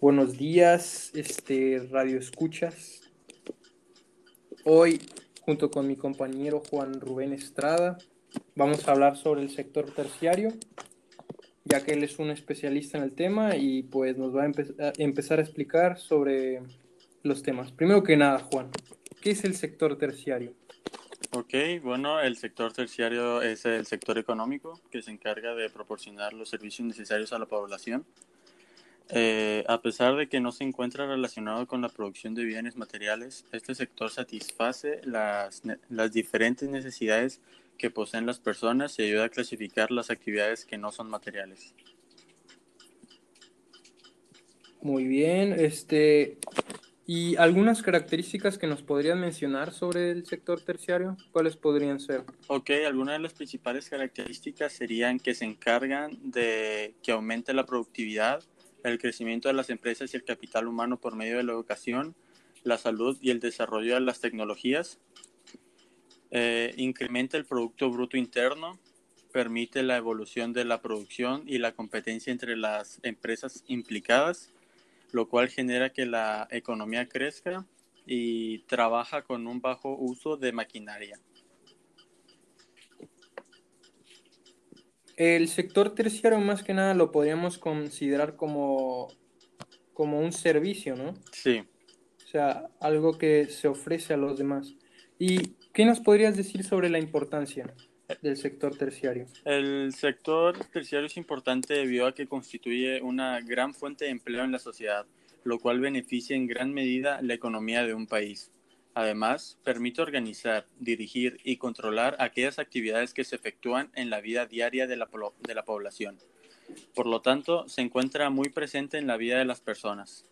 Buenos días, este Radio Escuchas. Hoy, junto con mi compañero Juan Rubén Estrada, vamos a hablar sobre el sector terciario, ya que él es un especialista en el tema y pues nos va a, a empezar a explicar sobre los temas. Primero que nada, Juan, ¿qué es el sector terciario? Ok, bueno, el sector terciario es el sector económico que se encarga de proporcionar los servicios necesarios a la población. Eh, a pesar de que no se encuentra relacionado con la producción de bienes materiales, este sector satisface las, las diferentes necesidades que poseen las personas y ayuda a clasificar las actividades que no son materiales. Muy bien, este, ¿y algunas características que nos podrían mencionar sobre el sector terciario? ¿Cuáles podrían ser? Ok, algunas de las principales características serían que se encargan de que aumente la productividad, el crecimiento de las empresas y el capital humano por medio de la educación, la salud y el desarrollo de las tecnologías. Eh, incrementa el Producto Bruto Interno, permite la evolución de la producción y la competencia entre las empresas implicadas, lo cual genera que la economía crezca y trabaja con un bajo uso de maquinaria. El sector terciario más que nada lo podríamos considerar como, como un servicio, ¿no? Sí. O sea, algo que se ofrece a los demás. ¿Y qué nos podrías decir sobre la importancia del sector terciario? El sector terciario es importante debido a que constituye una gran fuente de empleo en la sociedad, lo cual beneficia en gran medida la economía de un país. Además, permite organizar, dirigir y controlar aquellas actividades que se efectúan en la vida diaria de la, de la población. Por lo tanto, se encuentra muy presente en la vida de las personas.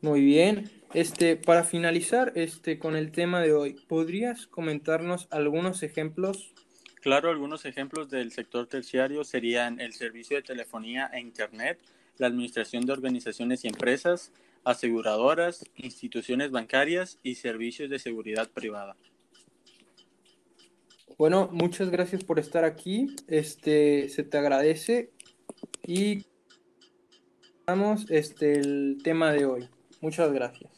Muy bien. Este, para finalizar este, con el tema de hoy, ¿podrías comentarnos algunos ejemplos? Claro, algunos ejemplos del sector terciario serían el servicio de telefonía e Internet, la administración de organizaciones y empresas, aseguradoras, instituciones bancarias y servicios de seguridad privada. Bueno, muchas gracias por estar aquí. Este, se te agradece y vamos este el tema de hoy. Muchas gracias.